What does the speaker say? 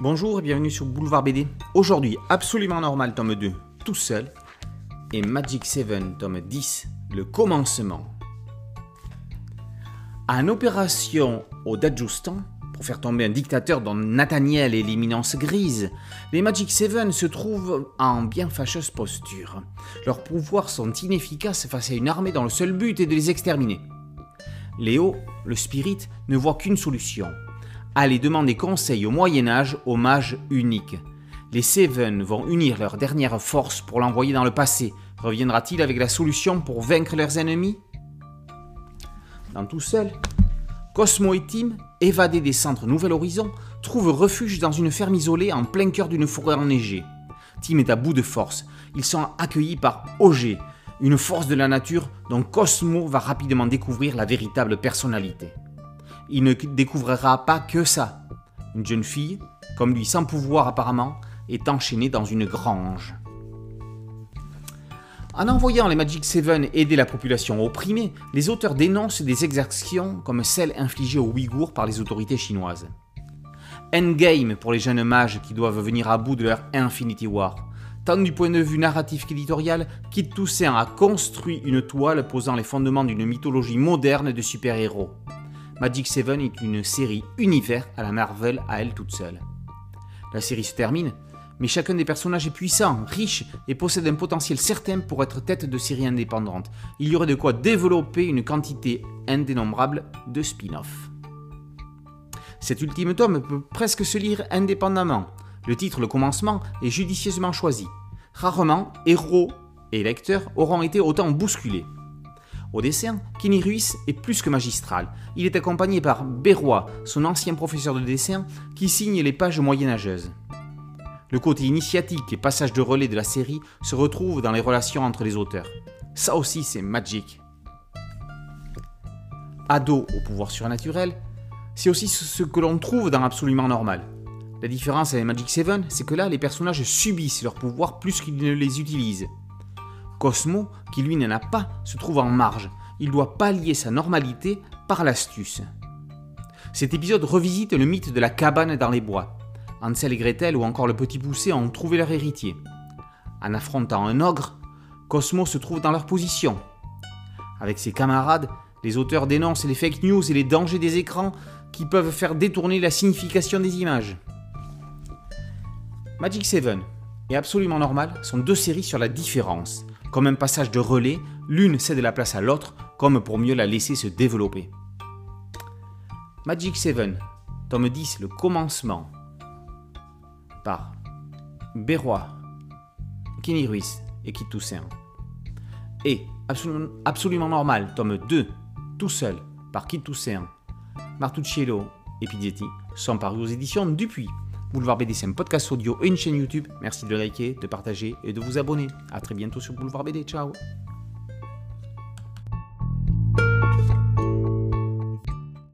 Bonjour et bienvenue sur Boulevard BD. Aujourd'hui, Absolument Normal, tome 2, tout seul. Et Magic 7, tome 10, le commencement. En opération au Dajustan, pour faire tomber un dictateur dont Nathaniel est l'éminence grise, les Magic 7 se trouvent en bien fâcheuse posture. Leurs pouvoirs sont inefficaces face à une armée dont le seul but est de les exterminer. Léo, le spirit, ne voit qu'une solution aller demander conseil au Moyen Âge au mage unique. Les Seven vont unir leurs dernières forces pour l'envoyer dans le passé. Reviendra-t-il avec la solution pour vaincre leurs ennemis? Dans tout seul, Cosmo et Tim, évadés des centres Nouvel Horizon, trouvent refuge dans une ferme isolée en plein cœur d'une forêt enneigée. Tim est à bout de force. Ils sont accueillis par Auger, une force de la nature dont Cosmo va rapidement découvrir la véritable personnalité il ne découvrira pas que ça. Une jeune fille, comme lui sans pouvoir apparemment, est enchaînée dans une grange. En envoyant les Magic Seven aider la population opprimée, les auteurs dénoncent des exactions comme celles infligées aux Ouïghours par les autorités chinoises. Endgame pour les jeunes mages qui doivent venir à bout de leur Infinity War. Tant du point de vue narratif qu'éditorial, Kit Toussaint a construit une toile posant les fondements d'une mythologie moderne de super-héros. Magic 7 est une série univers à la Marvel à elle toute seule. La série se termine, mais chacun des personnages est puissant, riche et possède un potentiel certain pour être tête de série indépendante. Il y aurait de quoi développer une quantité indénombrable de spin-off. Cet ultime tome peut presque se lire indépendamment. Le titre, le commencement, est judicieusement choisi. Rarement, héros et lecteurs auront été autant bousculés. Au dessin, Kenny Ruiz est plus que magistral. Il est accompagné par Berroy, son ancien professeur de dessin, qui signe les pages moyenâgeuses. Le côté initiatique et passage de relais de la série se retrouve dans les relations entre les auteurs. Ça aussi, c'est magic. Ado au pouvoir surnaturel, c'est aussi ce que l'on trouve dans Absolument Normal. La différence avec Magic 7, c'est que là, les personnages subissent leurs pouvoirs plus qu'ils ne les utilisent. Cosmo, qui lui n'en a pas, se trouve en marge. Il doit pallier sa normalité par l'astuce. Cet épisode revisite le mythe de la cabane dans les bois. Hansel et Gretel ou encore le petit poussé ont trouvé leur héritier. En affrontant un ogre, Cosmo se trouve dans leur position. Avec ses camarades, les auteurs dénoncent les fake news et les dangers des écrans qui peuvent faire détourner la signification des images. Magic 7 et Absolument Normal sont deux séries sur la différence, comme un passage de relais, l'une cède la place à l'autre, comme pour mieux la laisser se développer. Magic 7, tome 10, le commencement, par Berroy, Kenny Ruiz et Kit Toussaint. Et absolument, absolument normal, tome 2, tout seul, par Kit Toussaint, Martucciello et Pizzetti, sont parus aux éditions Dupuis. Boulevard BD, c'est un podcast audio et une chaîne YouTube. Merci de liker, de partager et de vous abonner. A très bientôt sur Boulevard BD. Ciao